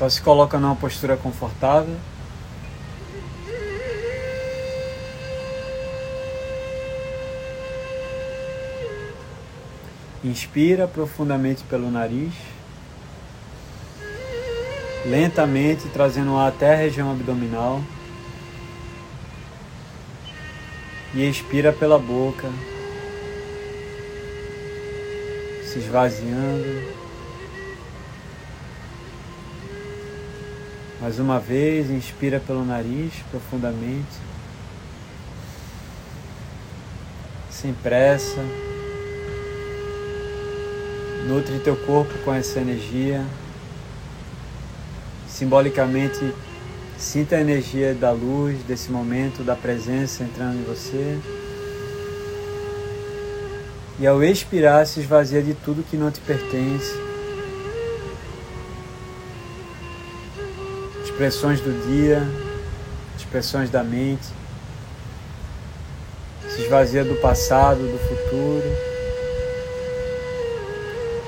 Só se coloca numa postura confortável. Inspira profundamente pelo nariz. Lentamente trazendo o ar até a região abdominal. E expira pela boca, se esvaziando. Mais uma vez, inspira pelo nariz profundamente, sem pressa. Nutre teu corpo com essa energia. Simbolicamente, sinta a energia da luz, desse momento, da presença entrando em você. E ao expirar, se esvazia de tudo que não te pertence. Expressões do dia, expressões da mente. Se esvazia do passado, do futuro.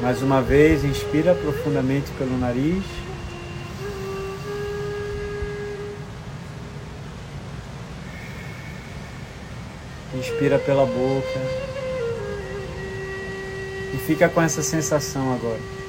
Mais uma vez, inspira profundamente pelo nariz. Inspira pela boca. E fica com essa sensação agora.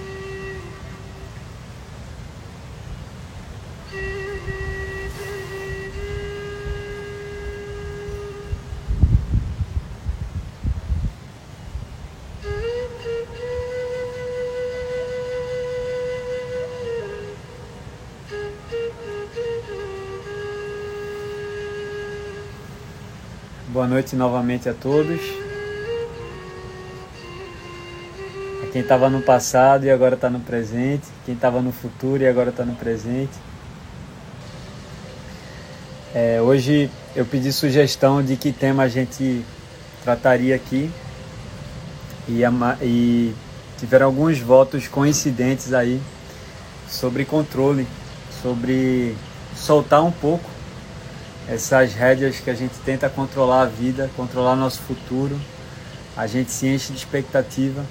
Boa noite novamente a todos. A quem estava no passado e agora está no presente, quem estava no futuro e agora está no presente. É, hoje eu pedi sugestão de que tema a gente trataria aqui e, e tiveram alguns votos coincidentes aí sobre controle, sobre soltar um pouco essas rédeas que a gente tenta controlar a vida, controlar nosso futuro, a gente se enche de expectativa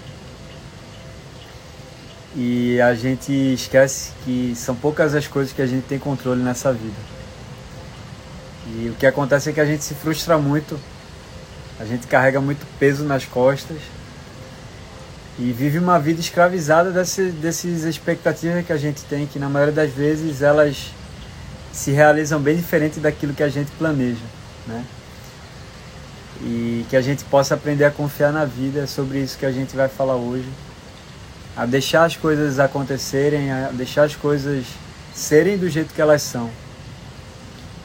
e a gente esquece que são poucas as coisas que a gente tem controle nessa vida. E o que acontece é que a gente se frustra muito, a gente carrega muito peso nas costas e vive uma vida escravizada desse, desses expectativas que a gente tem, que na maioria das vezes elas se realizam bem diferente daquilo que a gente planeja, né? E que a gente possa aprender a confiar na vida, é sobre isso que a gente vai falar hoje. A deixar as coisas acontecerem, a deixar as coisas serem do jeito que elas são.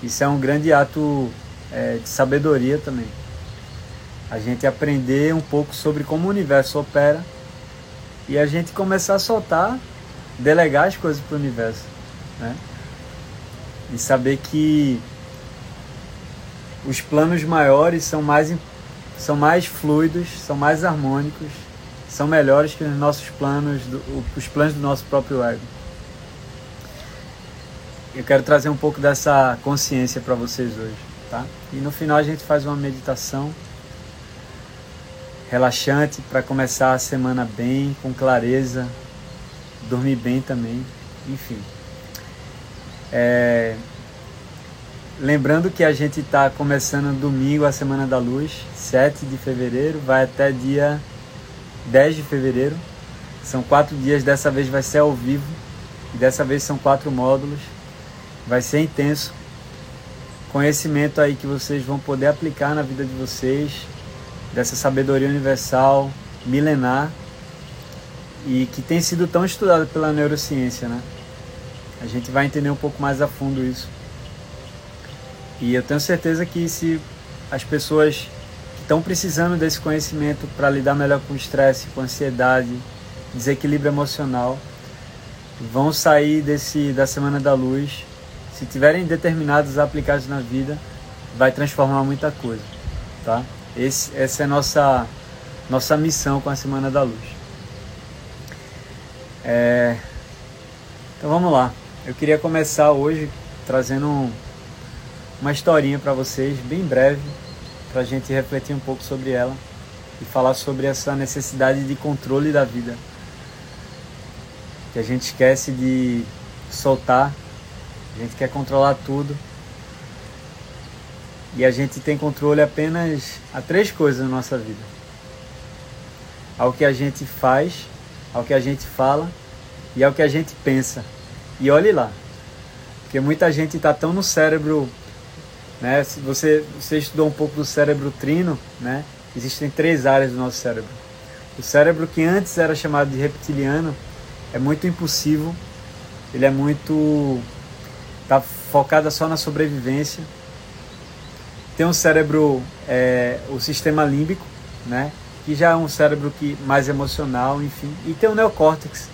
Isso é um grande ato é, de sabedoria também. A gente aprender um pouco sobre como o universo opera e a gente começar a soltar, delegar as coisas para o universo. Né? E saber que os planos maiores são mais, são mais fluidos, são mais harmônicos, são melhores que os nossos planos, do, os planos do nosso próprio ego. Eu quero trazer um pouco dessa consciência para vocês hoje, tá? E no final a gente faz uma meditação relaxante para começar a semana bem, com clareza, dormir bem também, enfim. É... Lembrando que a gente está começando domingo a Semana da Luz, 7 de fevereiro, vai até dia 10 de fevereiro. São quatro dias, dessa vez vai ser ao vivo, e dessa vez são quatro módulos. Vai ser intenso. Conhecimento aí que vocês vão poder aplicar na vida de vocês, dessa sabedoria universal, milenar, e que tem sido tão estudada pela neurociência, né? A gente vai entender um pouco mais a fundo isso. E eu tenho certeza que se as pessoas que estão precisando desse conhecimento para lidar melhor com o estresse, com ansiedade, desequilíbrio emocional, vão sair desse da semana da luz, se tiverem determinados aplicados na vida, vai transformar muita coisa, tá? Esse, essa é a nossa nossa missão com a semana da luz. É... Então vamos lá. Eu queria começar hoje trazendo um, uma historinha para vocês, bem breve, para a gente refletir um pouco sobre ela e falar sobre essa necessidade de controle da vida. Que a gente esquece de soltar, a gente quer controlar tudo. E a gente tem controle apenas a três coisas na nossa vida: ao que a gente faz, ao que a gente fala e ao que a gente pensa. E olhe lá, porque muita gente está tão no cérebro, né? Se você, você estudou um pouco do cérebro trino, né? Existem três áreas do nosso cérebro. O cérebro que antes era chamado de reptiliano é muito impulsivo, ele é muito tá focado só na sobrevivência. Tem um cérebro, é, o sistema límbico, né? Que já é um cérebro que mais emocional, enfim. E tem o neocórtex,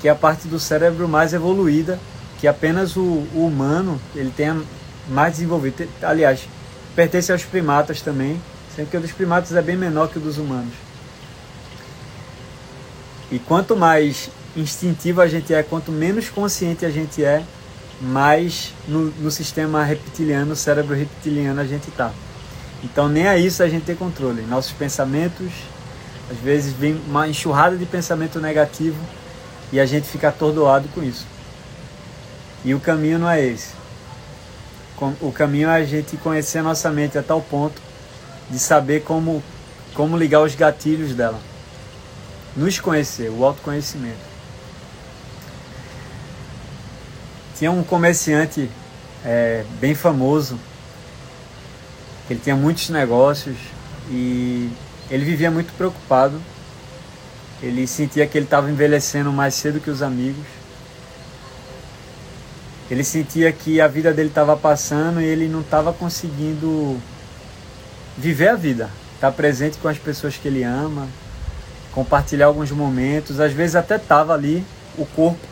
que é a parte do cérebro mais evoluída, que apenas o, o humano ele tem mais desenvolvido. Aliás, pertence aos primatas também, sendo que o dos primatas é bem menor que o dos humanos. E quanto mais instintivo a gente é, quanto menos consciente a gente é, mais no, no sistema reptiliano, cérebro reptiliano a gente está. Então nem a isso a gente tem controle. Nossos pensamentos, às vezes vem uma enxurrada de pensamento negativo e a gente fica atordoado com isso. E o caminho não é esse. O caminho é a gente conhecer a nossa mente a tal ponto de saber como, como ligar os gatilhos dela nos conhecer, o autoconhecimento. Tinha um comerciante é, bem famoso, ele tinha muitos negócios e ele vivia muito preocupado. Ele sentia que ele estava envelhecendo mais cedo que os amigos. Ele sentia que a vida dele estava passando e ele não estava conseguindo viver a vida, estar presente com as pessoas que ele ama, compartilhar alguns momentos, às vezes até estava ali o corpo,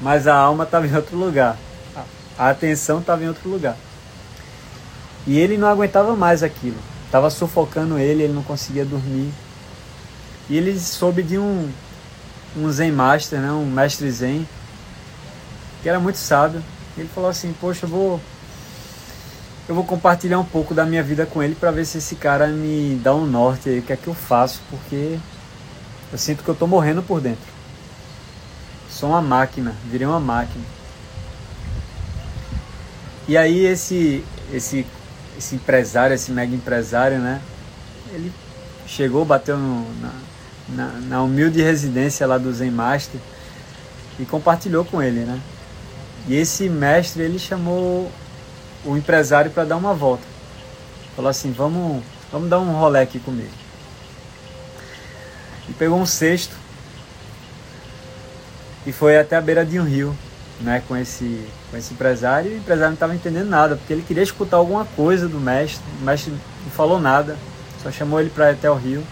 mas a alma estava em outro lugar, a atenção estava em outro lugar. E ele não aguentava mais aquilo, estava sufocando ele, ele não conseguia dormir. E ele soube de um, um Zen Master, né, um mestre Zen, que era muito sábio. Ele falou assim: Poxa, eu vou eu vou compartilhar um pouco da minha vida com ele para ver se esse cara me dá um norte aí, o que é que eu faço, porque eu sinto que eu tô morrendo por dentro. Sou uma máquina, virei uma máquina. E aí esse esse esse empresário, esse mega empresário, né? Ele chegou, bateu no, na, na, na, humilde residência lá do Zen Master e compartilhou com ele, né? E esse mestre ele chamou o empresário para dar uma volta. Falou assim: "Vamos, vamos dar um rolê aqui comigo" e pegou um cesto e foi até a beira de um rio, né, com esse com esse empresário. E o empresário não estava entendendo nada, porque ele queria escutar alguma coisa do mestre. O mestre não falou nada, só chamou ele para ir até o rio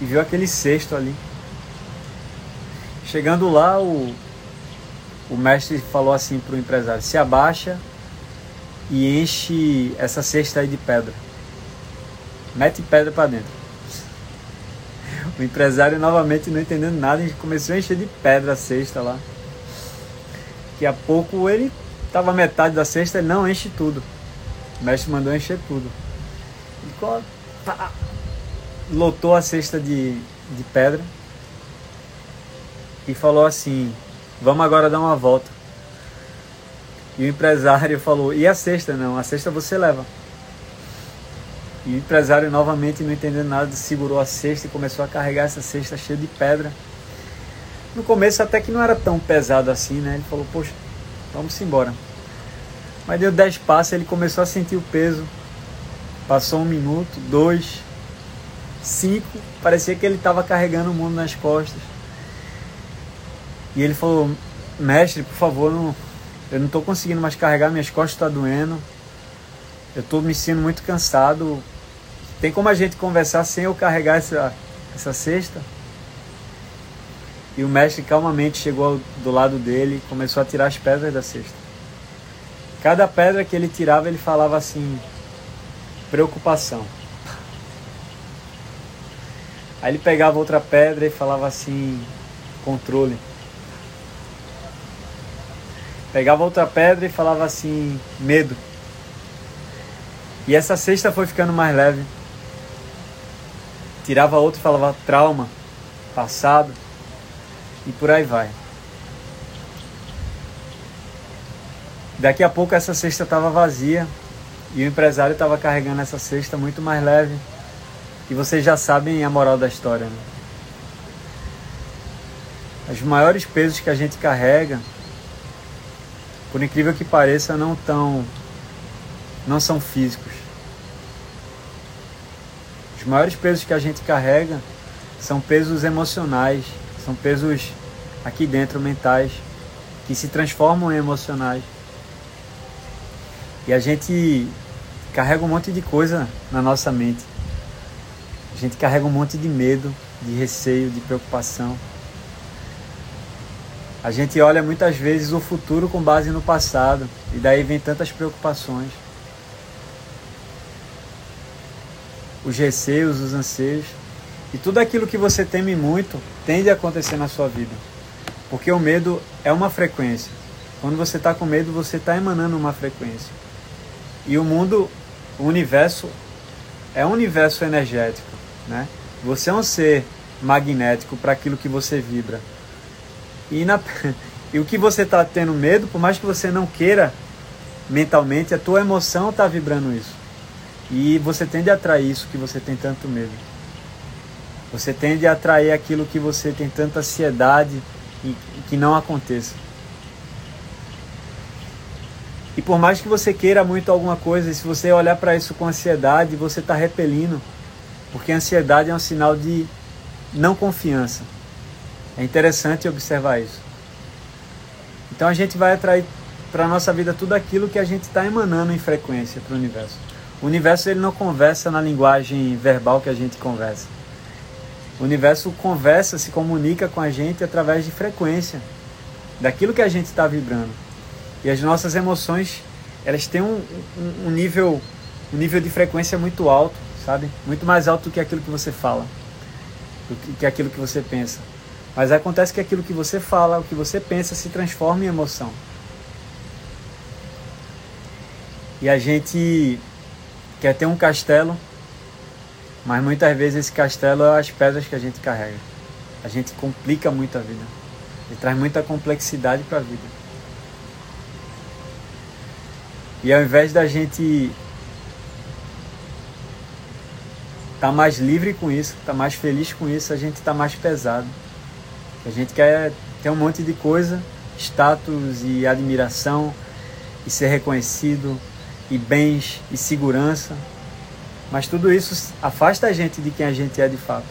e viu aquele cesto ali. Chegando lá, o, o mestre falou assim para o empresário: se abaixa e enche essa cesta aí de pedra. Mete pedra para dentro. O empresário novamente não entendendo nada, começou a encher de pedra a cesta lá. Daqui a pouco ele estava metade da cesta, ele não enche tudo. O mestre mandou encher tudo. Ele pá, lotou a cesta de, de pedra e falou assim: Vamos agora dar uma volta. E o empresário falou: E a cesta? Não, a cesta você leva. E o empresário, novamente, não entendendo nada, segurou a cesta e começou a carregar essa cesta cheia de pedra. No começo, até que não era tão pesado assim, né? Ele falou: Poxa, vamos embora. Mas deu dez passos, ele começou a sentir o peso. Passou um minuto, dois, cinco. Parecia que ele estava carregando o mundo nas costas. E ele falou: Mestre, por favor, não, eu não estou conseguindo mais carregar, minhas costas estão tá doendo. Eu estou me sentindo muito cansado. Tem como a gente conversar sem eu carregar essa, essa cesta? E o mestre calmamente chegou do lado dele e começou a tirar as pedras da cesta. Cada pedra que ele tirava, ele falava assim: preocupação. Aí ele pegava outra pedra e falava assim: controle. Pegava outra pedra e falava assim: medo. E essa cesta foi ficando mais leve tirava outro e falava trauma, passado e por aí vai. Daqui a pouco essa cesta estava vazia e o empresário estava carregando essa cesta muito mais leve. E vocês já sabem a moral da história. Né? Os maiores pesos que a gente carrega, por incrível que pareça, não tão não são físicos. Os maiores pesos que a gente carrega são pesos emocionais, são pesos aqui dentro mentais que se transformam em emocionais. E a gente carrega um monte de coisa na nossa mente. Gente carrega um monte de medo, de receio, de preocupação. A gente olha muitas vezes o futuro com base no passado e daí vem tantas preocupações. os receios, os anseios. E tudo aquilo que você teme muito tende a acontecer na sua vida. Porque o medo é uma frequência. Quando você está com medo, você está emanando uma frequência. E o mundo, o universo, é um universo energético. Né? Você é um ser magnético para aquilo que você vibra. E, na, e o que você está tendo medo, por mais que você não queira mentalmente, a tua emoção está vibrando isso. E você tende a atrair isso que você tem tanto medo. Você tende a atrair aquilo que você tem tanta ansiedade e que não aconteça. E por mais que você queira muito alguma coisa, se você olhar para isso com ansiedade, você está repelindo. Porque a ansiedade é um sinal de não confiança. É interessante observar isso. Então a gente vai atrair para a nossa vida tudo aquilo que a gente está emanando em frequência para o universo. O universo ele não conversa na linguagem verbal que a gente conversa. O universo conversa, se comunica com a gente através de frequência, daquilo que a gente está vibrando. E as nossas emoções, elas têm um, um, um, nível, um nível de frequência muito alto, sabe? Muito mais alto do que aquilo que você fala, do que, que aquilo que você pensa. Mas acontece que aquilo que você fala, o que você pensa, se transforma em emoção. E a gente quer ter um castelo, mas muitas vezes esse castelo é as pedras que a gente carrega. A gente complica muito a vida. E traz muita complexidade para a vida. E ao invés da gente estar tá mais livre com isso, tá mais feliz com isso, a gente está mais pesado. A gente quer ter um monte de coisa, status e admiração, e ser reconhecido, e bens e segurança, mas tudo isso afasta a gente de quem a gente é de fato.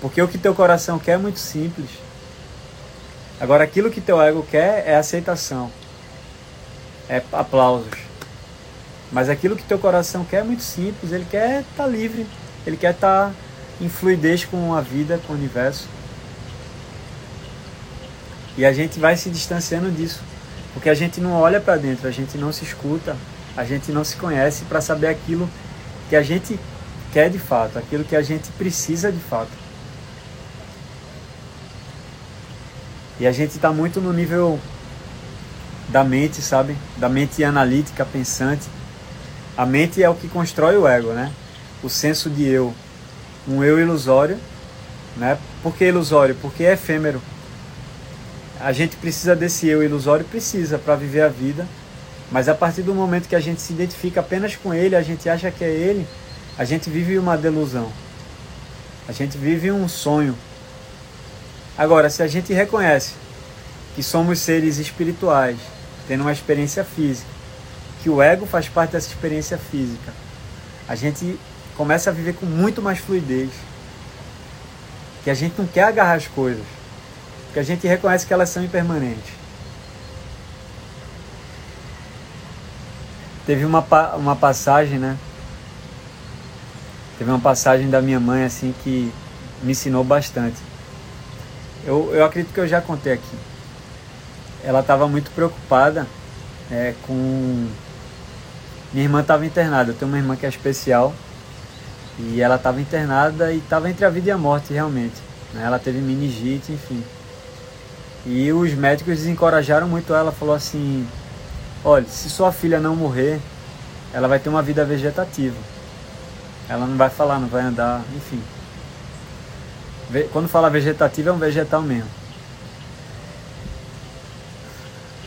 Porque o que teu coração quer é muito simples. Agora, aquilo que teu ego quer é aceitação, é aplausos. Mas aquilo que teu coração quer é muito simples. Ele quer estar tá livre, ele quer estar tá em fluidez com a vida, com o universo. E a gente vai se distanciando disso. Porque a gente não olha para dentro, a gente não se escuta, a gente não se conhece para saber aquilo que a gente quer de fato, aquilo que a gente precisa de fato. E a gente está muito no nível da mente, sabe? Da mente analítica, pensante. A mente é o que constrói o ego, né? O senso de eu. Um eu ilusório, né? Por que ilusório? Porque é efêmero. A gente precisa desse eu ilusório, precisa para viver a vida, mas a partir do momento que a gente se identifica apenas com ele, a gente acha que é ele, a gente vive uma delusão. A gente vive um sonho. Agora, se a gente reconhece que somos seres espirituais, tendo uma experiência física, que o ego faz parte dessa experiência física, a gente começa a viver com muito mais fluidez. Que a gente não quer agarrar as coisas que a gente reconhece que elas são impermanentes. Teve uma, uma passagem, né? Teve uma passagem da minha mãe assim que me ensinou bastante. Eu, eu acredito que eu já contei aqui. Ela estava muito preocupada é, com. Minha irmã estava internada. Eu tenho uma irmã que é especial. E ela estava internada e estava entre a vida e a morte, realmente. Né? Ela teve meningite, enfim. E os médicos desencorajaram muito ela, falou assim: "Olha, se sua filha não morrer, ela vai ter uma vida vegetativa. Ela não vai falar, não vai andar, enfim. Quando fala vegetativa é um vegetal mesmo.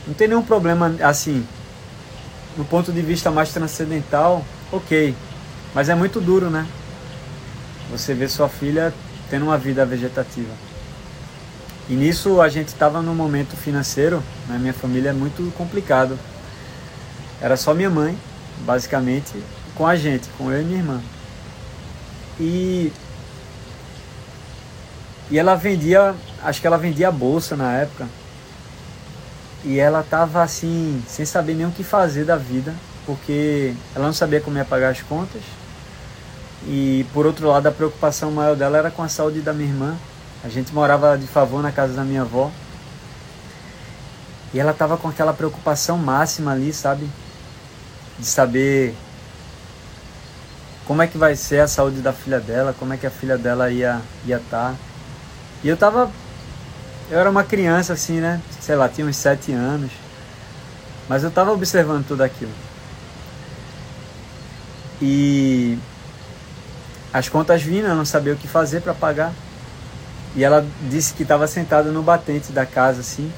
Não tem nenhum problema assim, no ponto de vista mais transcendental, ok. Mas é muito duro, né? Você vê sua filha tendo uma vida vegetativa. E nisso a gente estava num momento financeiro, na né? minha família é muito complicado. Era só minha mãe, basicamente, com a gente, com eu e minha irmã. E e ela vendia, acho que ela vendia bolsa na época. E ela tava assim, sem saber nem o que fazer da vida, porque ela não sabia como ia pagar as contas. E por outro lado, a preocupação maior dela era com a saúde da minha irmã. A gente morava de favor na casa da minha avó. E ela tava com aquela preocupação máxima ali, sabe? De saber como é que vai ser a saúde da filha dela, como é que a filha dela ia ia estar. Tá. E eu tava. Eu era uma criança assim, né? Sei lá, tinha uns sete anos. Mas eu tava observando tudo aquilo. E as contas vindo, eu não sabia o que fazer para pagar. E ela disse que estava sentada no batente da casa, assim.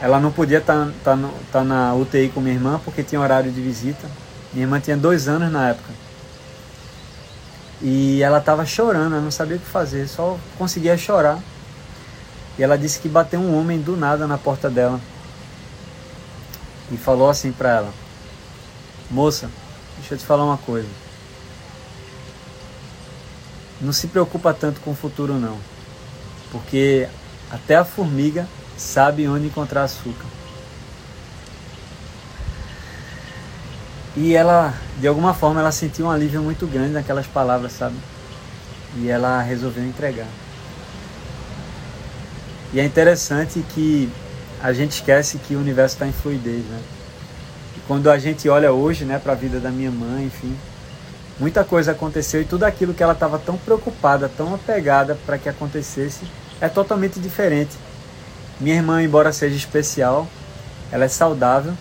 Ela não podia estar tá, tá, tá na UTI com minha irmã porque tinha horário de visita. Minha irmã tinha dois anos na época. E ela estava chorando, ela não sabia o que fazer, só conseguia chorar. E ela disse que bateu um homem do nada na porta dela. E falou assim para ela: Moça, deixa eu te falar uma coisa. Não se preocupa tanto com o futuro não. Porque até a formiga sabe onde encontrar açúcar. E ela, de alguma forma, ela sentiu um alívio muito grande naquelas palavras, sabe? E ela resolveu entregar. E é interessante que a gente esquece que o universo está em fluidez, né? E quando a gente olha hoje, né, para a vida da minha mãe, enfim, muita coisa aconteceu e tudo aquilo que ela estava tão preocupada, tão apegada para que acontecesse, é totalmente diferente. Minha irmã, embora seja especial, ela é saudável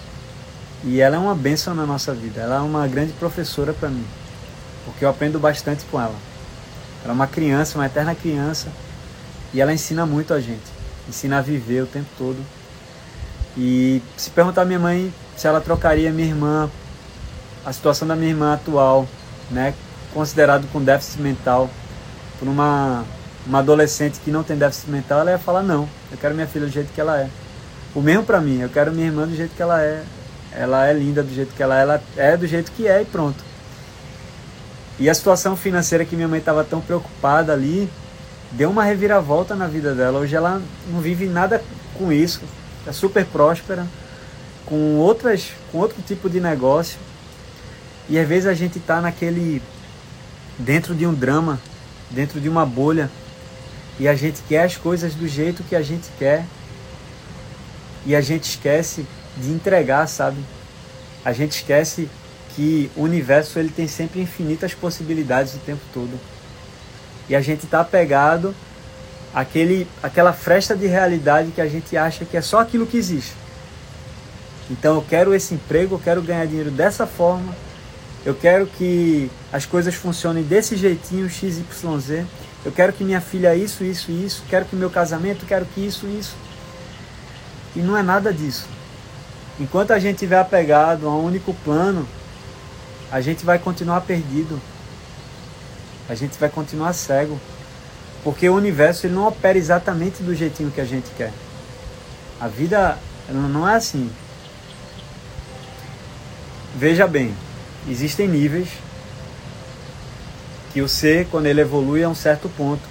e ela é uma bênção na nossa vida. Ela é uma grande professora para mim, porque eu aprendo bastante com ela. Ela é uma criança, uma eterna criança, e ela ensina muito a gente. Ensina a viver o tempo todo. E se perguntar à minha mãe se ela trocaria minha irmã, a situação da minha irmã atual, né, considerado com déficit mental, por uma, uma adolescente que não tem déficit mental, ela ia falar não, eu quero minha filha do jeito que ela é. O mesmo para mim, eu quero minha irmã do jeito que ela é. Ela é linda do jeito que ela é, ela é do jeito que é e pronto. E a situação financeira que minha mãe estava tão preocupada ali, deu uma reviravolta na vida dela. Hoje ela não vive nada com isso. É super próspera, com outras, com outro tipo de negócio. E às vezes a gente está naquele dentro de um drama, dentro de uma bolha, e a gente quer as coisas do jeito que a gente quer. E a gente esquece de entregar, sabe? A gente esquece que o universo ele tem sempre infinitas possibilidades o tempo todo. E a gente está apegado àquele, àquela fresta de realidade que a gente acha que é só aquilo que existe. Então eu quero esse emprego, eu quero ganhar dinheiro dessa forma, eu quero que as coisas funcionem desse jeitinho, XYZ. Eu quero que minha filha isso, isso, isso. Quero que meu casamento, quero que isso, isso. E não é nada disso. Enquanto a gente estiver apegado a um único plano, a gente vai continuar perdido. A gente vai continuar cego. Porque o universo ele não opera exatamente do jeitinho que a gente quer. A vida não é assim. Veja bem, existem níveis que o ser, quando ele evolui a um certo ponto,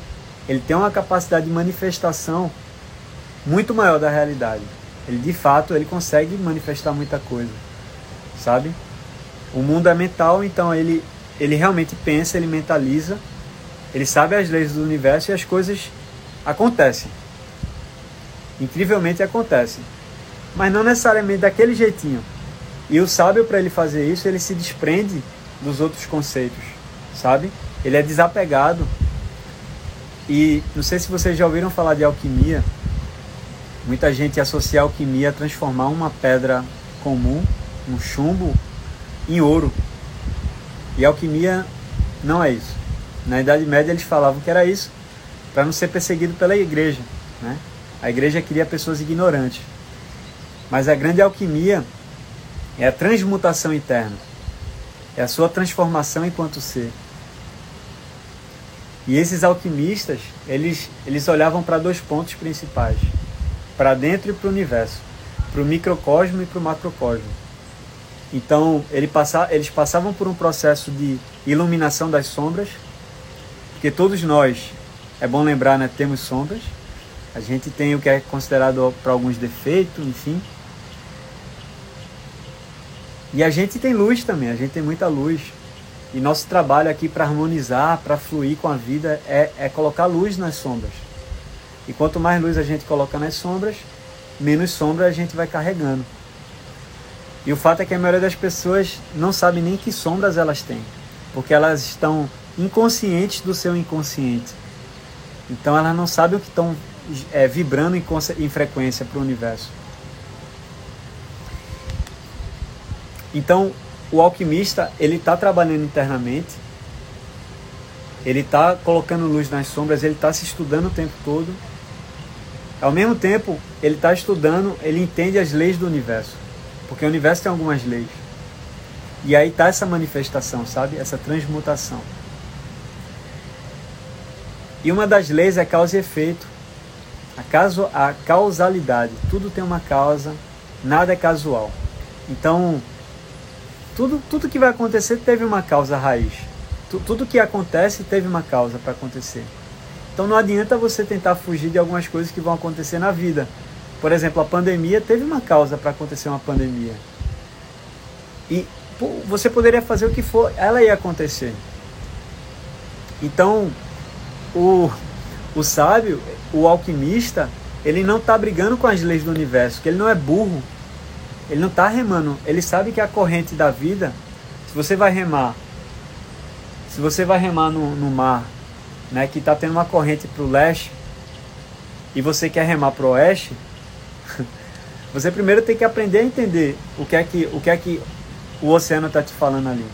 ele tem uma capacidade de manifestação muito maior da realidade. Ele de fato ele consegue manifestar muita coisa, sabe? O mundo é mental, então ele ele realmente pensa, ele mentaliza, ele sabe as leis do universo e as coisas acontecem. Incrivelmente acontecem. Mas não necessariamente daquele jeitinho. E o sábio para ele fazer isso, ele se desprende dos outros conceitos, sabe? Ele é desapegado. E não sei se vocês já ouviram falar de alquimia, Muita gente associa a alquimia a transformar uma pedra comum, um chumbo, em ouro. E alquimia não é isso. Na Idade Média eles falavam que era isso para não ser perseguido pela igreja. Né? A igreja queria pessoas ignorantes. Mas a grande alquimia é a transmutação interna. É a sua transformação enquanto ser. E esses alquimistas, eles, eles olhavam para dois pontos principais: para dentro e para o universo, para o microcosmo e para o macrocosmo. Então, ele passa, eles passavam por um processo de iluminação das sombras, porque todos nós, é bom lembrar, né, temos sombras. A gente tem o que é considerado para alguns defeitos, enfim. E a gente tem luz também, a gente tem muita luz. E nosso trabalho aqui para harmonizar, para fluir com a vida, é, é colocar luz nas sombras. E quanto mais luz a gente coloca nas sombras, menos sombra a gente vai carregando. E o fato é que a maioria das pessoas não sabe nem que sombras elas têm, porque elas estão inconscientes do seu inconsciente. Então elas não sabem o que estão é, vibrando em, em frequência para o universo. Então o alquimista ele está trabalhando internamente, ele está colocando luz nas sombras, ele está se estudando o tempo todo. Ao mesmo tempo, ele está estudando, ele entende as leis do universo, porque o universo tem algumas leis. E aí está essa manifestação, sabe? Essa transmutação. E uma das leis é causa e efeito. A, caso, a causalidade. Tudo tem uma causa, nada é casual. Então, tudo, tudo que vai acontecer teve uma causa raiz. Tudo que acontece teve uma causa para acontecer. Então não adianta você tentar fugir de algumas coisas que vão acontecer na vida. Por exemplo, a pandemia teve uma causa para acontecer uma pandemia. E você poderia fazer o que for, ela ia acontecer. Então, o, o sábio, o alquimista, ele não está brigando com as leis do universo, porque ele não é burro. Ele não está remando. Ele sabe que a corrente da vida, se você vai remar, se você vai remar no, no mar, né, que está tendo uma corrente para o leste, e você quer remar para o oeste, você primeiro tem que aprender a entender o que é que o, que é que o oceano está te falando ali.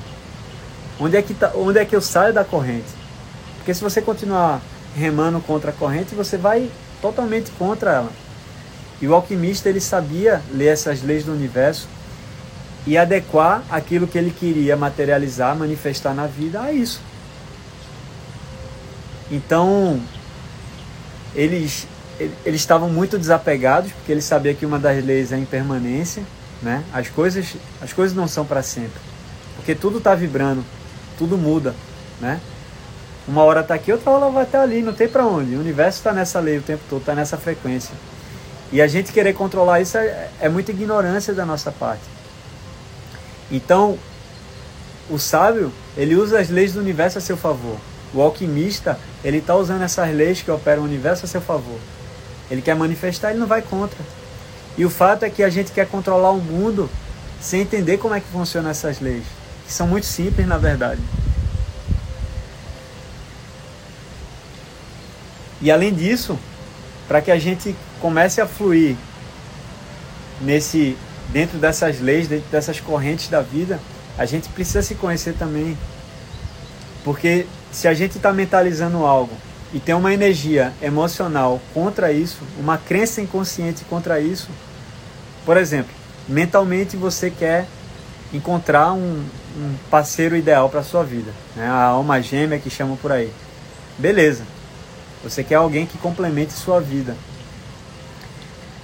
Onde é, que tá, onde é que eu saio da corrente? Porque se você continuar remando contra a corrente, você vai totalmente contra ela. E o alquimista ele sabia ler essas leis do universo e adequar aquilo que ele queria materializar, manifestar na vida a isso. Então, eles eles estavam muito desapegados, porque eles sabiam que uma das leis é a impermanência, né? As coisas as coisas não são para sempre. Porque tudo está vibrando, tudo muda, né? Uma hora está aqui, outra hora vai estar ali, não tem para onde. O universo está nessa lei o tempo todo, está nessa frequência. E a gente querer controlar isso é, é muita ignorância da nossa parte. Então, o sábio, ele usa as leis do universo a seu favor. O alquimista, ele está usando essas leis que operam o universo a seu favor. Ele quer manifestar, ele não vai contra. E o fato é que a gente quer controlar o mundo sem entender como é que funcionam essas leis, que são muito simples na verdade. E além disso, para que a gente comece a fluir nesse dentro dessas leis, dentro dessas correntes da vida, a gente precisa se conhecer também. Porque se a gente está mentalizando algo e tem uma energia emocional contra isso, uma crença inconsciente contra isso, por exemplo, mentalmente você quer encontrar um, um parceiro ideal para sua vida, né? a alma gêmea que chamam por aí. Beleza, você quer alguém que complemente sua vida.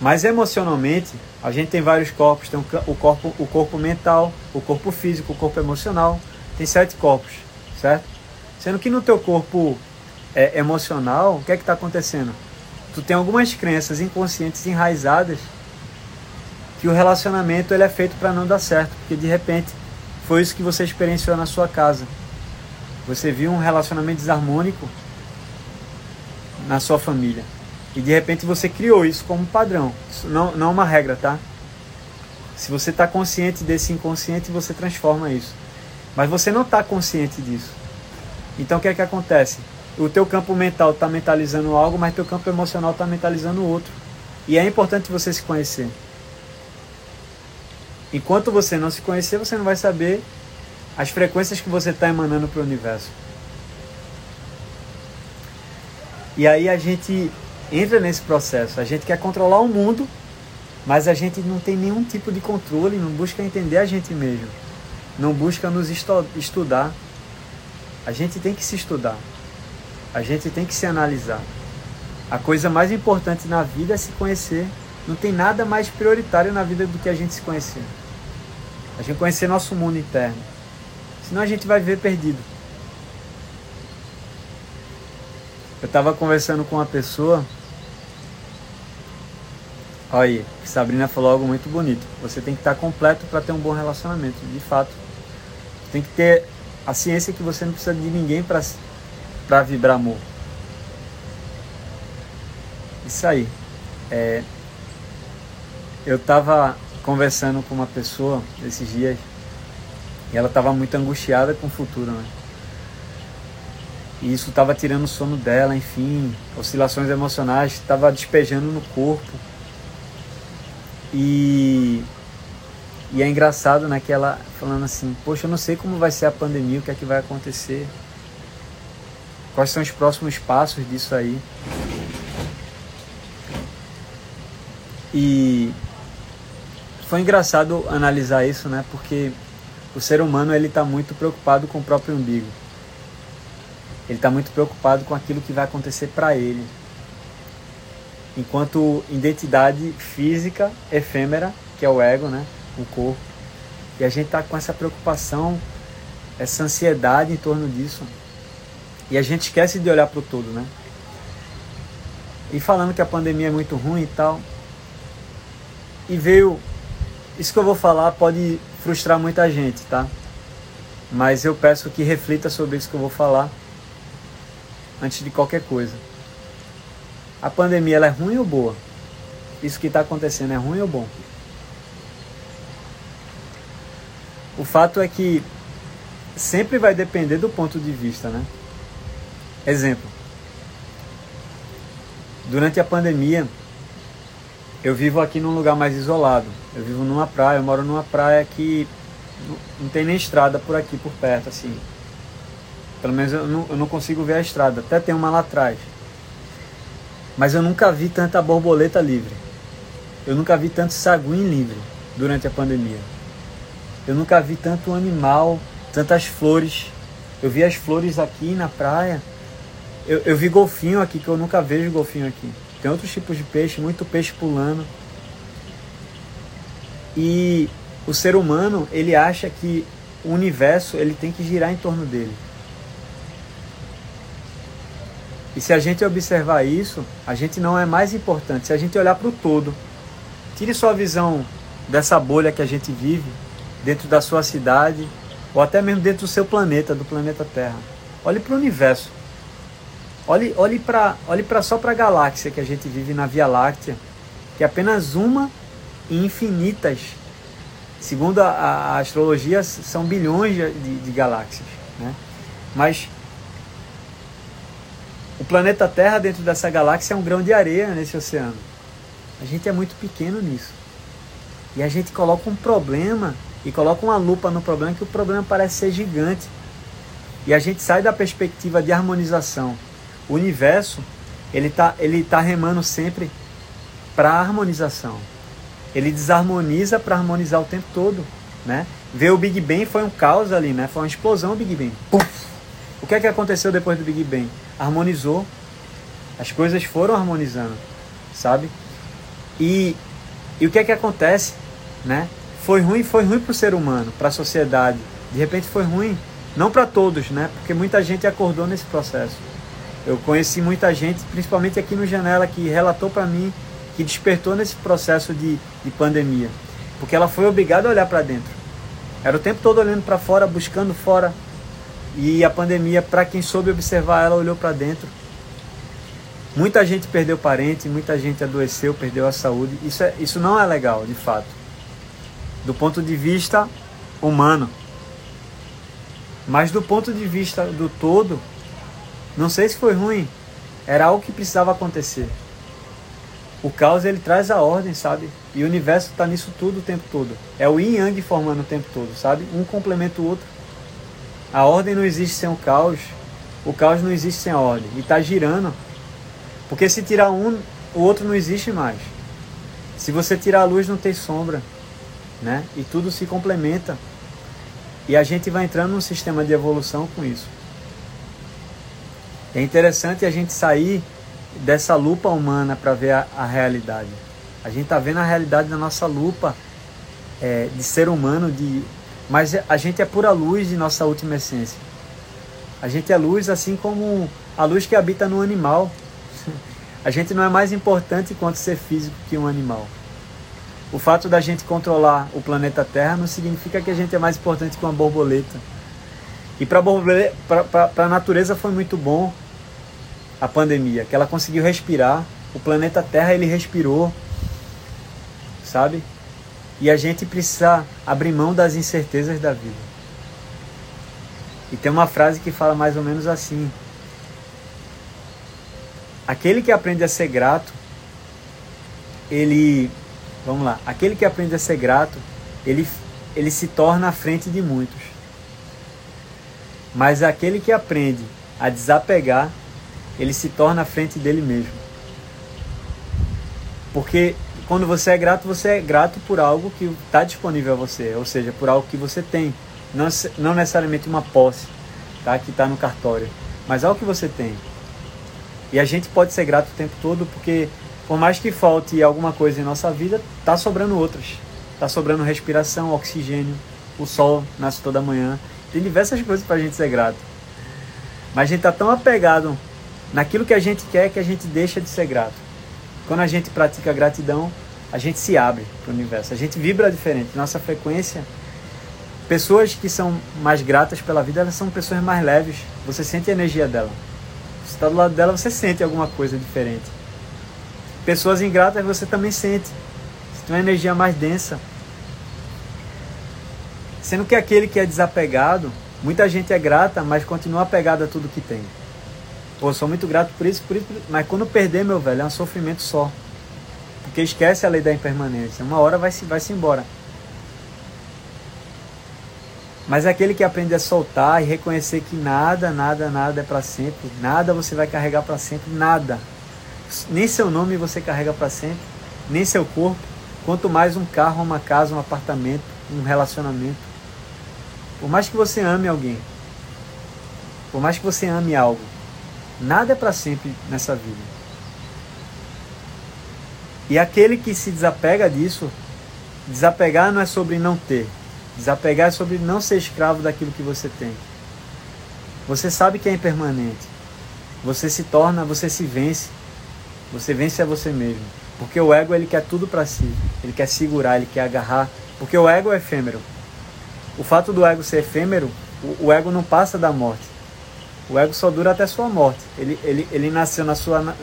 Mas emocionalmente, a gente tem vários corpos. Tem o corpo, o corpo mental, o corpo físico, o corpo emocional. Tem sete corpos, certo? Sendo que no teu corpo é, emocional, o que é que está acontecendo? Tu tem algumas crenças inconscientes enraizadas que o relacionamento ele é feito para não dar certo, porque de repente foi isso que você experienciou na sua casa. Você viu um relacionamento desarmônico na sua família. E de repente você criou isso como padrão. Isso não, não é uma regra, tá? Se você está consciente desse inconsciente, você transforma isso. Mas você não está consciente disso. Então o que é que acontece? O teu campo mental está mentalizando algo, mas teu campo emocional está mentalizando outro. E é importante você se conhecer. Enquanto você não se conhecer, você não vai saber as frequências que você está emanando para o universo. E aí a gente entra nesse processo. A gente quer controlar o mundo Mas a gente não tem nenhum tipo de controle, não busca entender a gente mesmo, não busca nos estu estudar. A gente tem que se estudar, a gente tem que se analisar. A coisa mais importante na vida é se conhecer. Não tem nada mais prioritário na vida do que a gente se conhecer. A gente conhecer nosso mundo interno. Senão a gente vai viver perdido. Eu estava conversando com uma pessoa Olha aí, Sabrina falou algo muito bonito. Você tem que estar completo para ter um bom relacionamento, de fato. Tem que ter a ciência que você não precisa de ninguém para vibrar amor. Isso aí. É, eu estava conversando com uma pessoa esses dias e ela estava muito angustiada com o futuro, né? E isso estava tirando o sono dela, enfim, oscilações emocionais, estava despejando no corpo. E, e é engraçado, né, que ela falando assim, poxa, eu não sei como vai ser a pandemia, o que é que vai acontecer. Quais são os próximos passos disso aí? E foi engraçado analisar isso, né? Porque o ser humano ele está muito preocupado com o próprio umbigo. Ele está muito preocupado com aquilo que vai acontecer para ele enquanto identidade física efêmera, que é o ego, né? O corpo. E a gente está com essa preocupação, essa ansiedade em torno disso. E a gente esquece de olhar para o todo, né? E falando que a pandemia é muito ruim e tal. E veio. Isso que eu vou falar pode frustrar muita gente, tá? Mas eu peço que reflita sobre isso que eu vou falar antes de qualquer coisa. A pandemia ela é ruim ou boa? Isso que está acontecendo é ruim ou bom? O fato é que sempre vai depender do ponto de vista, né? Exemplo. Durante a pandemia, eu vivo aqui num lugar mais isolado. Eu vivo numa praia, eu moro numa praia que não tem nem estrada por aqui, por perto, assim. Pelo menos eu não, eu não consigo ver a estrada. Até tem uma lá atrás. Mas eu nunca vi tanta borboleta livre. Eu nunca vi tanto saguim livre durante a pandemia. Eu nunca vi tanto animal, tantas flores. Eu vi as flores aqui na praia. Eu, eu vi golfinho aqui, que eu nunca vejo golfinho aqui. Tem outros tipos de peixe, muito peixe pulando. E o ser humano, ele acha que o universo ele tem que girar em torno dele. E se a gente observar isso, a gente não é mais importante. Se a gente olhar para o todo, tire sua visão dessa bolha que a gente vive, dentro da sua cidade, ou até mesmo dentro do seu planeta, do planeta Terra. Olhe para o universo. Olhe, olhe para olhe só para a galáxia que a gente vive na Via Láctea, que é apenas uma em infinitas. Segundo a, a astrologia, são bilhões de, de galáxias. Né? Mas o planeta Terra dentro dessa galáxia é um grão de areia nesse oceano. A gente é muito pequeno nisso. E a gente coloca um problema e coloca uma lupa no problema que o problema parece ser gigante. E a gente sai da perspectiva de harmonização. O universo, ele está ele tá remando sempre para harmonização. Ele desarmoniza para harmonizar o tempo todo, né? Ver o Big Bang foi um caos ali, né? Foi uma explosão o Big Bang. O que é que aconteceu depois do Big Bang? Harmonizou. As coisas foram harmonizando, sabe? E, e o que é que acontece, né? Foi ruim, foi ruim para o ser humano, para a sociedade. De repente foi ruim, não para todos, né? Porque muita gente acordou nesse processo. Eu conheci muita gente, principalmente aqui no Janela, que relatou para mim que despertou nesse processo de, de pandemia. Porque ela foi obrigada a olhar para dentro. Era o tempo todo olhando para fora, buscando fora e a pandemia, para quem soube observar ela, olhou para dentro. Muita gente perdeu parente, muita gente adoeceu, perdeu a saúde. Isso, é, isso não é legal, de fato. Do ponto de vista humano. Mas do ponto de vista do todo, não sei se foi ruim. Era algo que precisava acontecer. O caos ele traz a ordem, sabe? E o universo está nisso tudo o tempo todo. É o yin yang formando o tempo todo, sabe? Um complementa o outro. A ordem não existe sem o caos. O caos não existe sem a ordem. E está girando. Porque se tirar um, o outro não existe mais. Se você tirar a luz, não tem sombra, né? E tudo se complementa. E a gente vai entrando num sistema de evolução com isso. É interessante a gente sair dessa lupa humana para ver a, a, realidade. A gente está vendo a realidade da nossa lupa é, de ser humano, de mas a gente é pura luz de nossa última essência. A gente é luz assim como a luz que habita no animal. A gente não é mais importante quanto ser físico que um animal. O fato da gente controlar o planeta Terra não significa que a gente é mais importante que uma borboleta. E para a natureza foi muito bom a pandemia, que ela conseguiu respirar. O planeta Terra ele respirou, sabe? E a gente precisa abrir mão das incertezas da vida. E tem uma frase que fala mais ou menos assim: Aquele que aprende a ser grato, ele. Vamos lá. Aquele que aprende a ser grato, ele, ele se torna à frente de muitos. Mas aquele que aprende a desapegar, ele se torna à frente dele mesmo. Porque quando você é grato, você é grato por algo que está disponível a você, ou seja, por algo que você tem. Não, não necessariamente uma posse tá, que está no cartório, mas algo que você tem. E a gente pode ser grato o tempo todo porque, por mais que falte alguma coisa em nossa vida, está sobrando outras. Está sobrando respiração, oxigênio, o sol nasce toda manhã. Tem diversas coisas para a gente ser grato. Mas a gente está tão apegado naquilo que a gente quer que a gente deixa de ser grato. Quando a gente pratica gratidão, a gente se abre para o universo, a gente vibra diferente. Nossa frequência. Pessoas que são mais gratas pela vida, elas são pessoas mais leves. Você sente a energia dela. Você está do lado dela, você sente alguma coisa diferente. Pessoas ingratas, você também sente. Você tem uma energia mais densa. Sendo que aquele que é desapegado, muita gente é grata, mas continua apegado a tudo que tem. Pô, sou muito grato por isso, por isso, mas quando perder, meu velho, é um sofrimento só. Porque esquece a lei da impermanência. Uma hora vai se, vai se embora. Mas aquele que aprende a soltar e reconhecer que nada, nada, nada é para sempre. Nada você vai carregar para sempre. Nada. Nem seu nome você carrega para sempre. Nem seu corpo. Quanto mais um carro, uma casa, um apartamento, um relacionamento. Por mais que você ame alguém. Por mais que você ame algo. Nada é para sempre nessa vida. E aquele que se desapega disso, desapegar não é sobre não ter. Desapegar é sobre não ser escravo daquilo que você tem. Você sabe que é impermanente. Você se torna, você se vence. Você vence a você mesmo. Porque o ego ele quer tudo para si. Ele quer segurar, ele quer agarrar. Porque o ego é efêmero. O fato do ego ser efêmero, o, o ego não passa da morte. O ego só dura até sua morte. Ele, ele, ele nasceu na sua,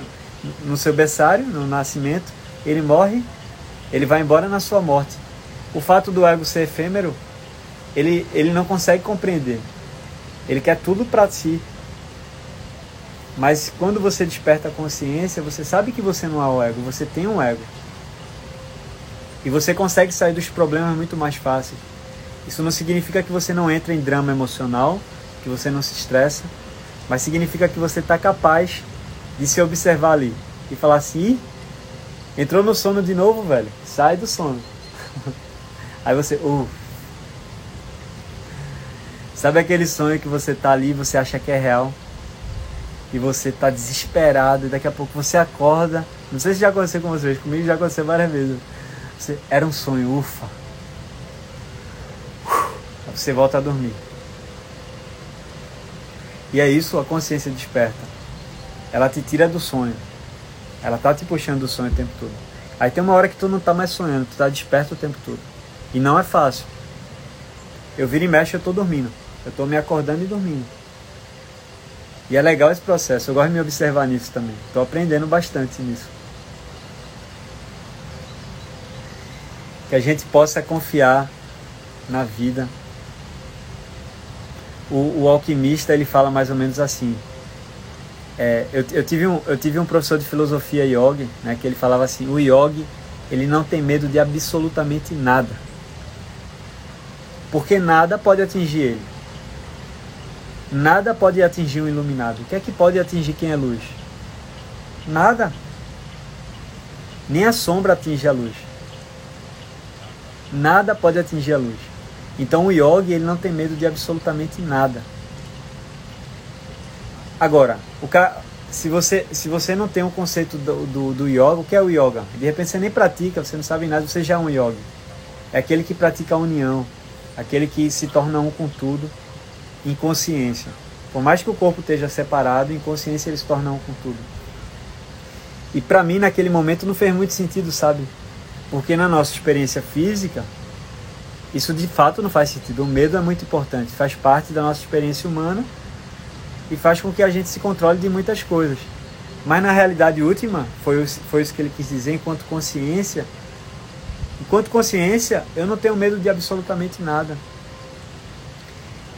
no seu berçário, no nascimento, ele morre, ele vai embora na sua morte. O fato do ego ser efêmero, ele, ele não consegue compreender. Ele quer tudo para si. Mas quando você desperta a consciência, você sabe que você não é o ego, você tem um ego. E você consegue sair dos problemas muito mais fácil. Isso não significa que você não entra em drama emocional, que você não se estressa, mas significa que você está capaz de se observar ali e falar assim: entrou no sono de novo, velho, sai do sono. Aí você, uh. Sabe aquele sonho que você tá ali, você acha que é real? E você tá desesperado, e daqui a pouco você acorda. Não sei se já aconteceu com vocês, comigo já aconteceu várias vezes. Você, era um sonho, ufa. Aí você volta a dormir. E é isso a consciência desperta. Ela te tira do sonho. Ela tá te puxando do sonho o tempo todo. Aí tem uma hora que tu não tá mais sonhando, tu tá desperto o tempo todo. E não é fácil. Eu viro e mexo, eu tô dormindo. Eu tô me acordando e dormindo. E é legal esse processo. Eu gosto de me observar nisso também. Tô aprendendo bastante nisso. Que a gente possa confiar na vida, o, o alquimista ele fala mais ou menos assim. É, eu, eu, tive um, eu tive um professor de filosofia yogi, né, que ele falava assim, o yogi ele não tem medo de absolutamente nada. Porque nada pode atingir ele. Nada pode atingir um iluminado. O que é que pode atingir quem é luz? Nada. Nem a sombra atinge a luz. Nada pode atingir a luz. Então o yogi ele não tem medo de absolutamente nada. Agora, o se, você, se você não tem um conceito do, do, do yoga, o que é o yoga? De repente você nem pratica, você não sabe nada, você já é um yogi. É aquele que pratica a união, aquele que se torna um com tudo em consciência. Por mais que o corpo esteja separado, em consciência ele se torna um com tudo. E para mim, naquele momento, não fez muito sentido, sabe? Porque na nossa experiência física, isso de fato não faz sentido. O medo é muito importante, faz parte da nossa experiência humana e faz com que a gente se controle de muitas coisas. Mas na realidade última, foi, foi isso que ele quis dizer, enquanto consciência, enquanto consciência, eu não tenho medo de absolutamente nada.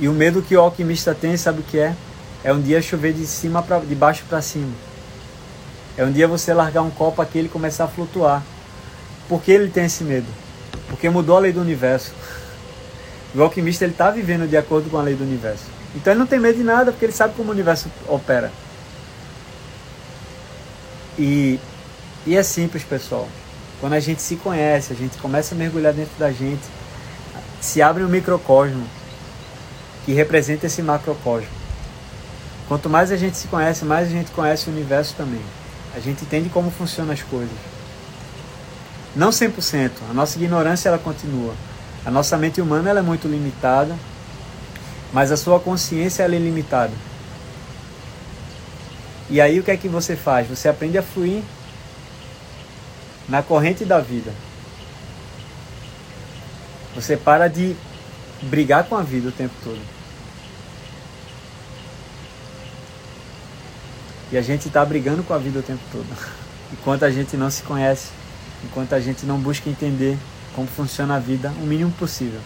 E o medo que o alquimista tem, sabe o que é? É um dia chover de cima para de baixo para cima. É um dia você largar um copo aqui e ele começar a flutuar. Por que ele tem esse medo? Porque mudou a lei do universo. O alquimista ele está vivendo de acordo com a lei do universo. Então ele não tem medo de nada, porque ele sabe como o universo opera. E, e é simples, pessoal. Quando a gente se conhece, a gente começa a mergulhar dentro da gente, se abre um microcosmo que representa esse macrocosmo. Quanto mais a gente se conhece, mais a gente conhece o universo também. A gente entende como funcionam as coisas. Não 100%, a nossa ignorância ela continua. A nossa mente humana ela é muito limitada, mas a sua consciência ela é ilimitada. E aí o que é que você faz? Você aprende a fluir na corrente da vida. Você para de brigar com a vida o tempo todo. E a gente está brigando com a vida o tempo todo. Enquanto a gente não se conhece, enquanto a gente não busca entender como funciona a vida o mínimo possível.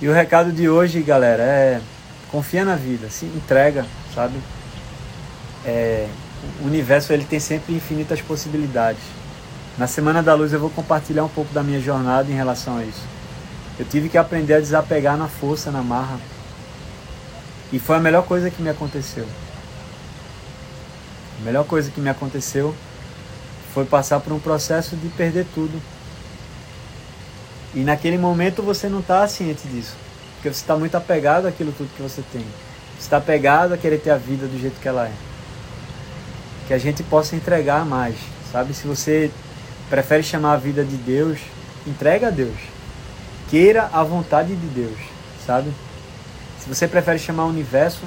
E o recado de hoje, galera, é confia na vida, se entrega, sabe? É, o universo ele tem sempre infinitas possibilidades. Na Semana da Luz eu vou compartilhar um pouco da minha jornada em relação a isso. Eu tive que aprender a desapegar na força, na marra. E foi a melhor coisa que me aconteceu. A melhor coisa que me aconteceu foi passar por um processo de perder tudo. E naquele momento você não está ciente disso. Porque você está muito apegado àquilo tudo que você tem. Você está apegado a querer ter a vida do jeito que ela é. Que a gente possa entregar mais. Sabe? Se você prefere chamar a vida de Deus, entrega a Deus. Queira a vontade de Deus. Sabe? Se você prefere chamar universo,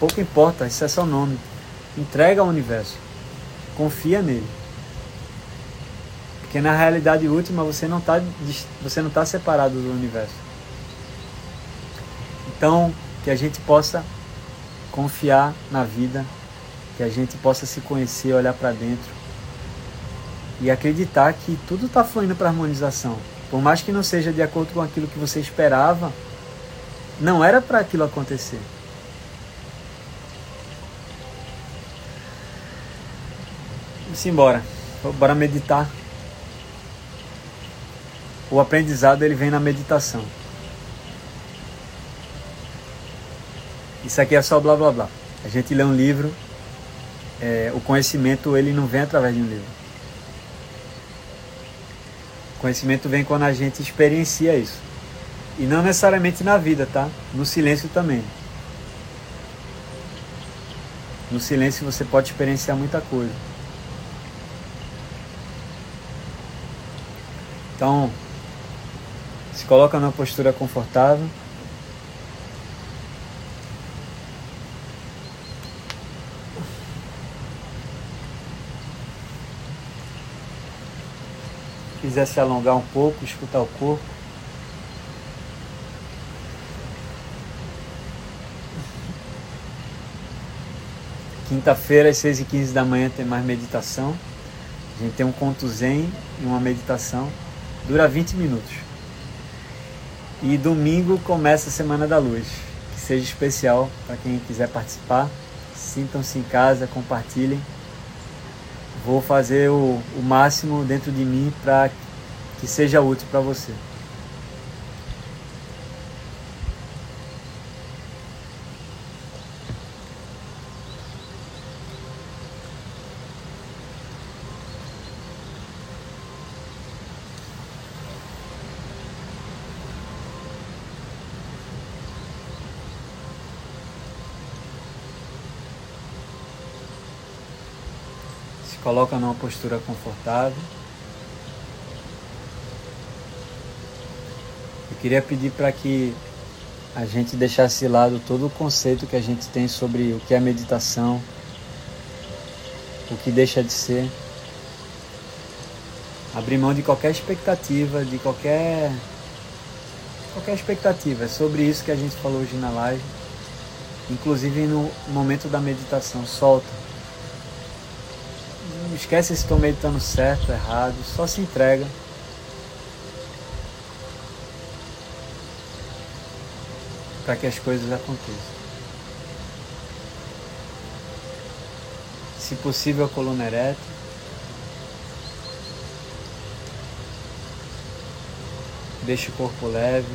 pouco importa, isso é só nome. Entrega ao universo. Confia nele. Porque na realidade última você não está você não está separado do universo. Então, que a gente possa confiar na vida, que a gente possa se conhecer, olhar para dentro e acreditar que tudo está fluindo para harmonização. Por mais que não seja de acordo com aquilo que você esperava, não era para aquilo acontecer. Vamos embora. Bora meditar. O aprendizado ele vem na meditação. Isso aqui é só blá blá blá. A gente lê um livro, é, o conhecimento ele não vem através de um livro. Conhecimento vem quando a gente experiencia isso. E não necessariamente na vida, tá? No silêncio também. No silêncio você pode experienciar muita coisa. Então, se coloca numa postura confortável. Quiser se alongar um pouco, escutar o corpo. Quinta-feira, às 6h15 da manhã, tem mais meditação. A gente tem um conto zen e uma meditação dura 20 minutos. E domingo começa a Semana da Luz. Que seja especial para quem quiser participar. Sintam-se em casa, compartilhem. Vou fazer o, o máximo dentro de mim para que seja útil para você. coloca numa postura confortável. Queria pedir para que a gente deixasse de lado todo o conceito que a gente tem sobre o que é meditação, o que deixa de ser. Abrir mão de qualquer expectativa, de qualquer qualquer expectativa. É sobre isso que a gente falou hoje na live. Inclusive no momento da meditação, solta. Não esquece se estou meditando certo, errado, só se entrega. Para que as coisas aconteçam. Se possível, a coluna ereta. Deixe o corpo leve.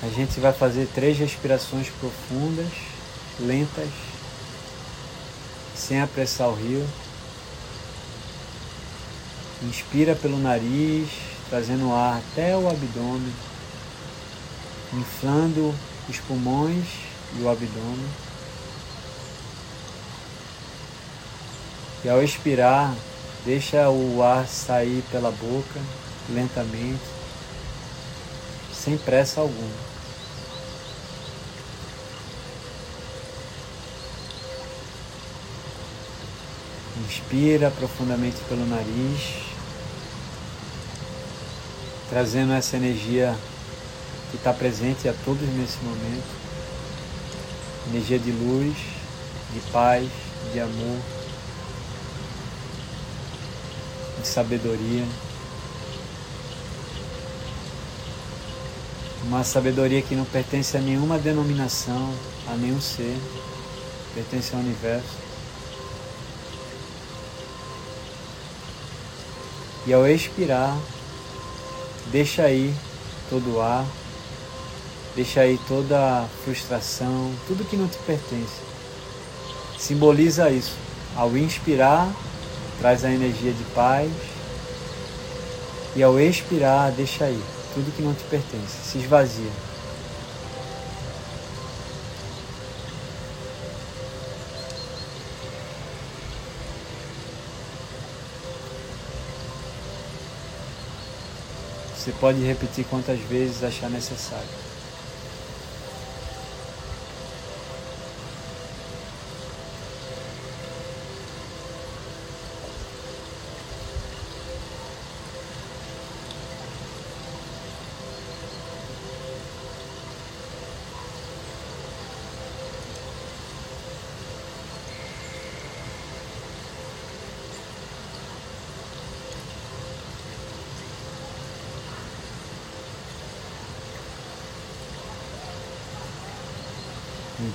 A gente vai fazer três respirações profundas, lentas, sem apressar o rio. Inspira pelo nariz, trazendo ar até o abdômen, inflando os pulmões e o abdômen. E ao expirar, deixa o ar sair pela boca lentamente, sem pressa alguma. Inspira profundamente pelo nariz, trazendo essa energia que está presente a todos nesse momento energia de luz, de paz, de amor, de sabedoria. Uma sabedoria que não pertence a nenhuma denominação, a nenhum ser, pertence ao universo. E ao expirar, deixa aí todo o ar, deixa aí toda a frustração, tudo que não te pertence. Simboliza isso. Ao inspirar, traz a energia de paz. E ao expirar, deixa aí tudo que não te pertence, se esvazia. Você pode repetir quantas vezes achar necessário.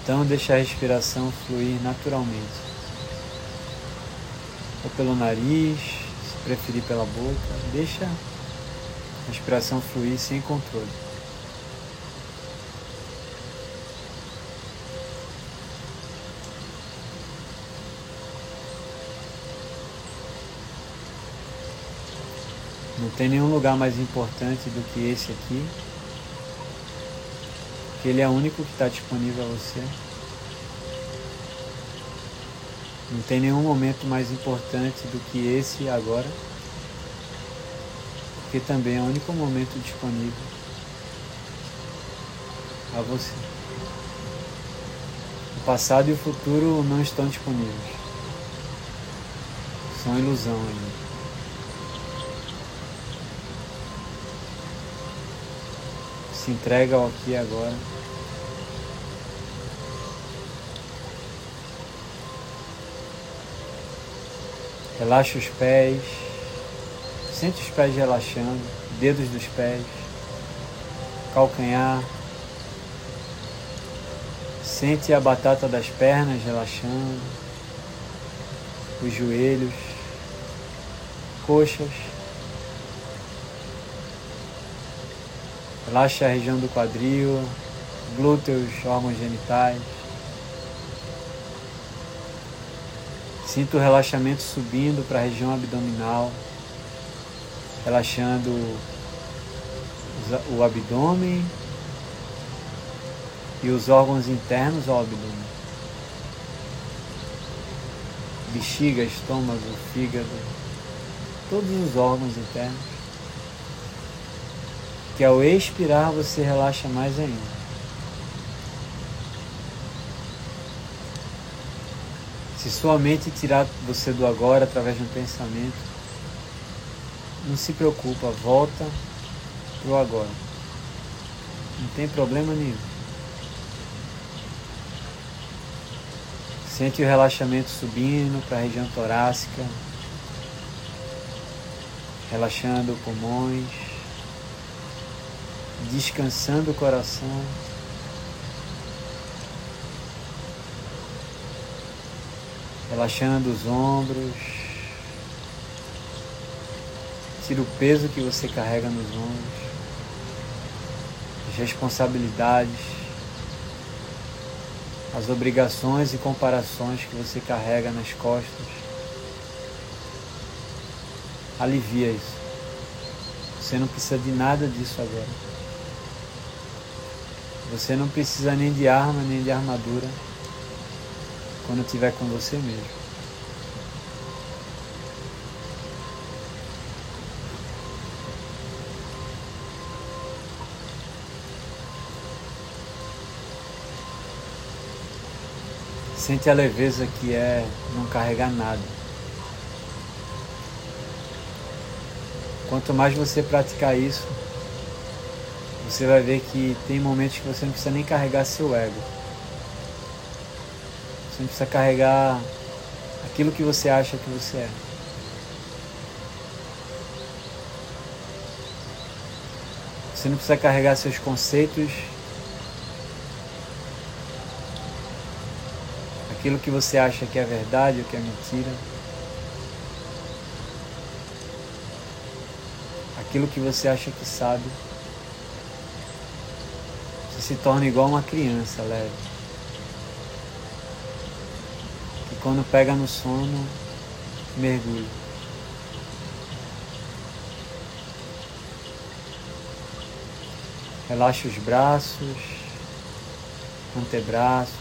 Então deixa a respiração fluir naturalmente. Ou pelo nariz, se preferir pela boca, deixa a respiração fluir sem controle. Não tem nenhum lugar mais importante do que esse aqui ele é o único que está disponível a você. Não tem nenhum momento mais importante do que esse agora, porque também é o único momento disponível a você. O passado e o futuro não estão disponíveis. São ilusão ainda. se entrega ao aqui agora. Relaxa os pés, sente os pés relaxando, dedos dos pés, calcanhar. Sente a batata das pernas relaxando, os joelhos, coxas. Relaxa a região do quadril, glúteos, órgãos genitais. Sinta o relaxamento subindo para a região abdominal, relaxando o abdômen, e os órgãos internos ao abdômen. Bexiga, estômago, fígado, todos os órgãos internos. Que ao expirar você relaxa mais ainda. Se sua mente tirar você do agora através de um pensamento, não se preocupa, volta pro agora. Não tem problema nenhum. Sente o relaxamento subindo para a região torácica, relaxando pulmões, descansando o coração. Relaxando os ombros. Tira o peso que você carrega nos ombros, as responsabilidades, as obrigações e comparações que você carrega nas costas. Alivia isso. Você não precisa de nada disso agora. Você não precisa nem de arma, nem de armadura quando estiver com você mesmo. Sente a leveza que é não carregar nada. Quanto mais você praticar isso, você vai ver que tem momentos que você não precisa nem carregar seu ego. Você não precisa carregar aquilo que você acha que você é. Você não precisa carregar seus conceitos, aquilo que você acha que é verdade ou que é mentira, aquilo que você acha que sabe. Você se torna igual uma criança leve. Quando pega no sono, mergulha. Relaxa os braços, antebraços,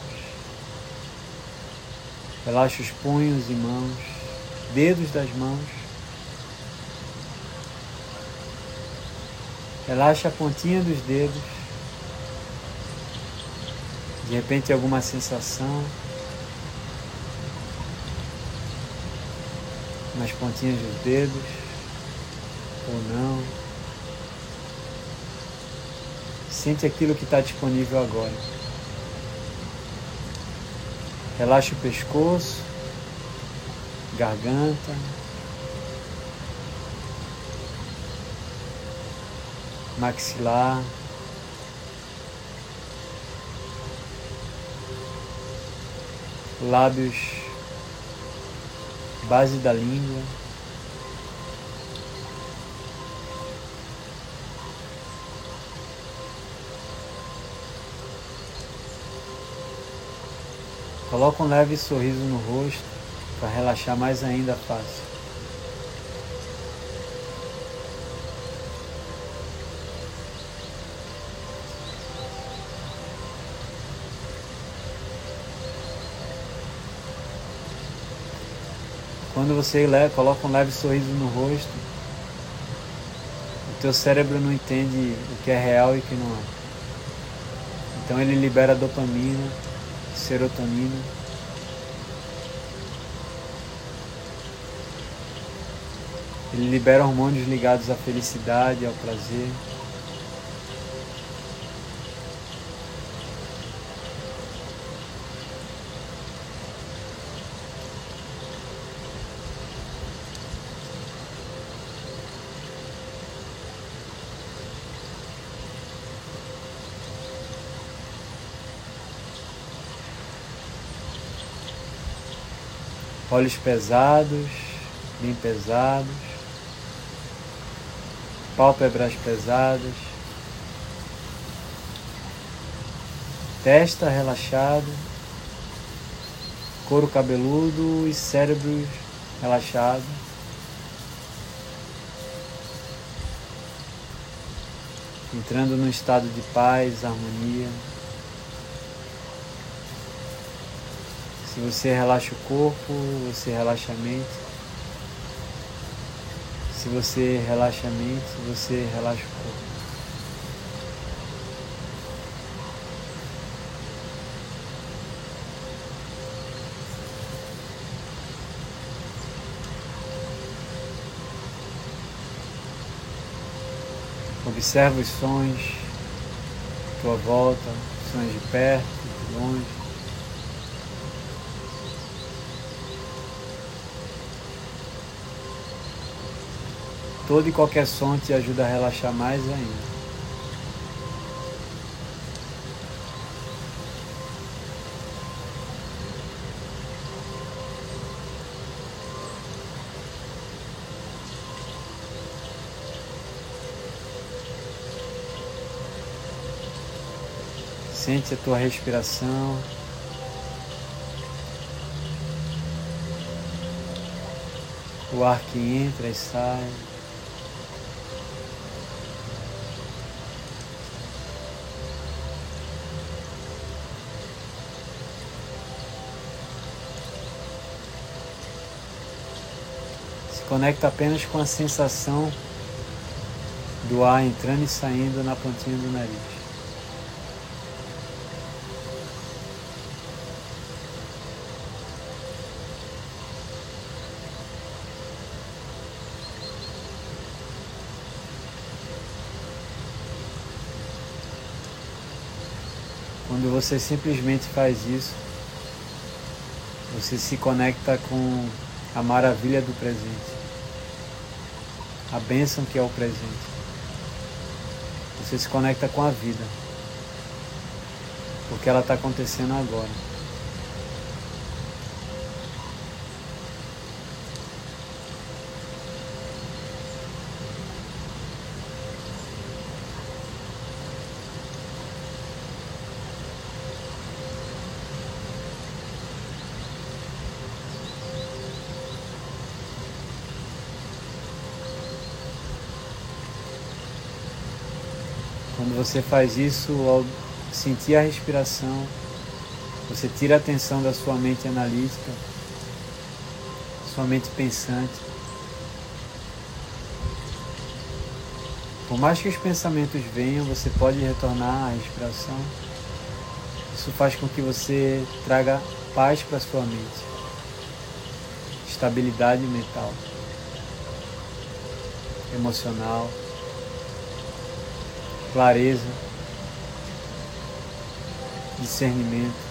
relaxa os punhos e mãos, dedos das mãos. Relaxa a pontinha dos dedos. De repente alguma sensação. Nas pontinhas dos dedos ou não. Sente aquilo que está disponível agora. Relaxa o pescoço, garganta. Maxilar. Lábios base da língua. Coloca um leve sorriso no rosto para relaxar mais ainda a face. Quando você coloca um leve sorriso no rosto, o teu cérebro não entende o que é real e o que não é. Então ele libera dopamina, serotonina. Ele libera hormônios ligados à felicidade, ao prazer. Olhos pesados, bem pesados, pálpebras pesadas, testa relaxada, couro cabeludo e cérebro relaxado. Entrando num estado de paz, harmonia. Se você relaxa o corpo, você relaxa a mente. Se você relaxa a mente, você relaxa o corpo. Observa os sons à tua volta, sons de perto, de longe. Todo e qualquer som te ajuda a relaxar mais ainda. Sente a tua respiração. O ar que entra e sai. Conecta apenas com a sensação do ar entrando e saindo na pontinha do nariz. Quando você simplesmente faz isso, você se conecta com a maravilha do presente, a bênção que é o presente. Você se conecta com a vida, porque ela está acontecendo agora. Quando você faz isso, ao sentir a respiração, você tira a atenção da sua mente analítica, sua mente pensante. Por mais que os pensamentos venham, você pode retornar à respiração. Isso faz com que você traga paz para sua mente, estabilidade mental, emocional clareza, discernimento.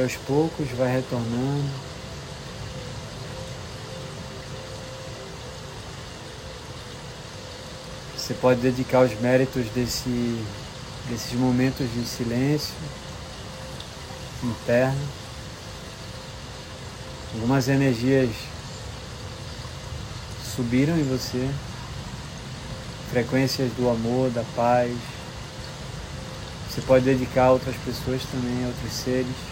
Aos poucos vai retornando. Você pode dedicar os méritos desse, desses momentos de silêncio interno. Algumas energias subiram em você, frequências do amor, da paz. Você pode dedicar a outras pessoas também, a outros seres.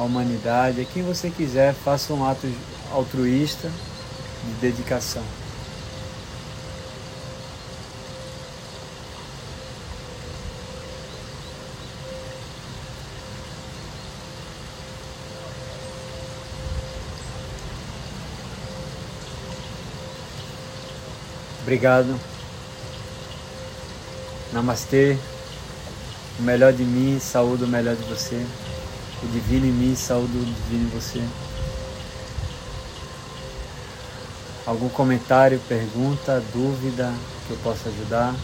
À humanidade, a quem você quiser, faça um ato altruísta de dedicação. Obrigado. Namastê. O melhor de mim, saúde o melhor de você o divino em mim, saúde o divino em você. Algum comentário, pergunta, dúvida que eu possa ajudar?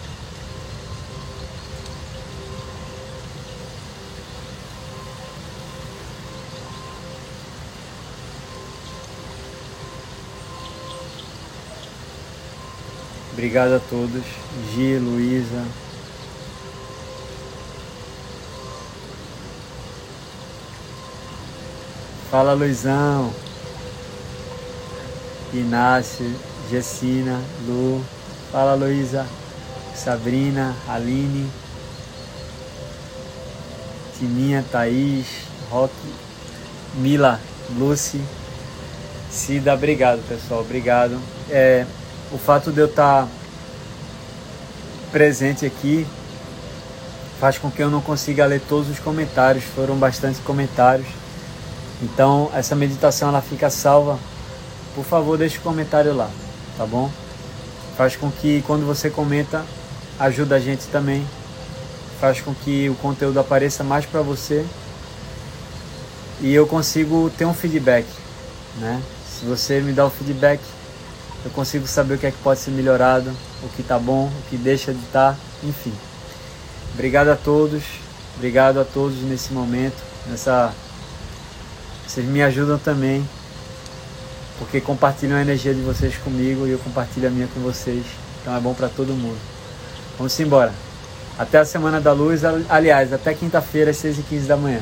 Obrigado a todos. Gi, Luísa. Fala Luizão. Inácio, Jessina, Lu. Fala Luísa. Sabrina, Aline. Tininha, Thaís, Rock, Mila, Lucy. Cida, obrigado pessoal, obrigado. É, o fato de eu estar presente aqui faz com que eu não consiga ler todos os comentários, foram bastante comentários. Então essa meditação ela fica salva. Por favor, deixe o um comentário lá, tá bom? Faz com que quando você comenta, ajuda a gente também. Faz com que o conteúdo apareça mais para você e eu consigo ter um feedback, né? Se você me dá o feedback, eu consigo saber o que é que pode ser melhorado, o que está bom, o que deixa de estar, tá, enfim. Obrigado a todos, obrigado a todos nesse momento, nessa vocês me ajudam também, porque compartilham a energia de vocês comigo e eu compartilho a minha com vocês. Então é bom para todo mundo. Vamos embora. Até a Semana da Luz, aliás, até quinta-feira às 6h15 da manhã.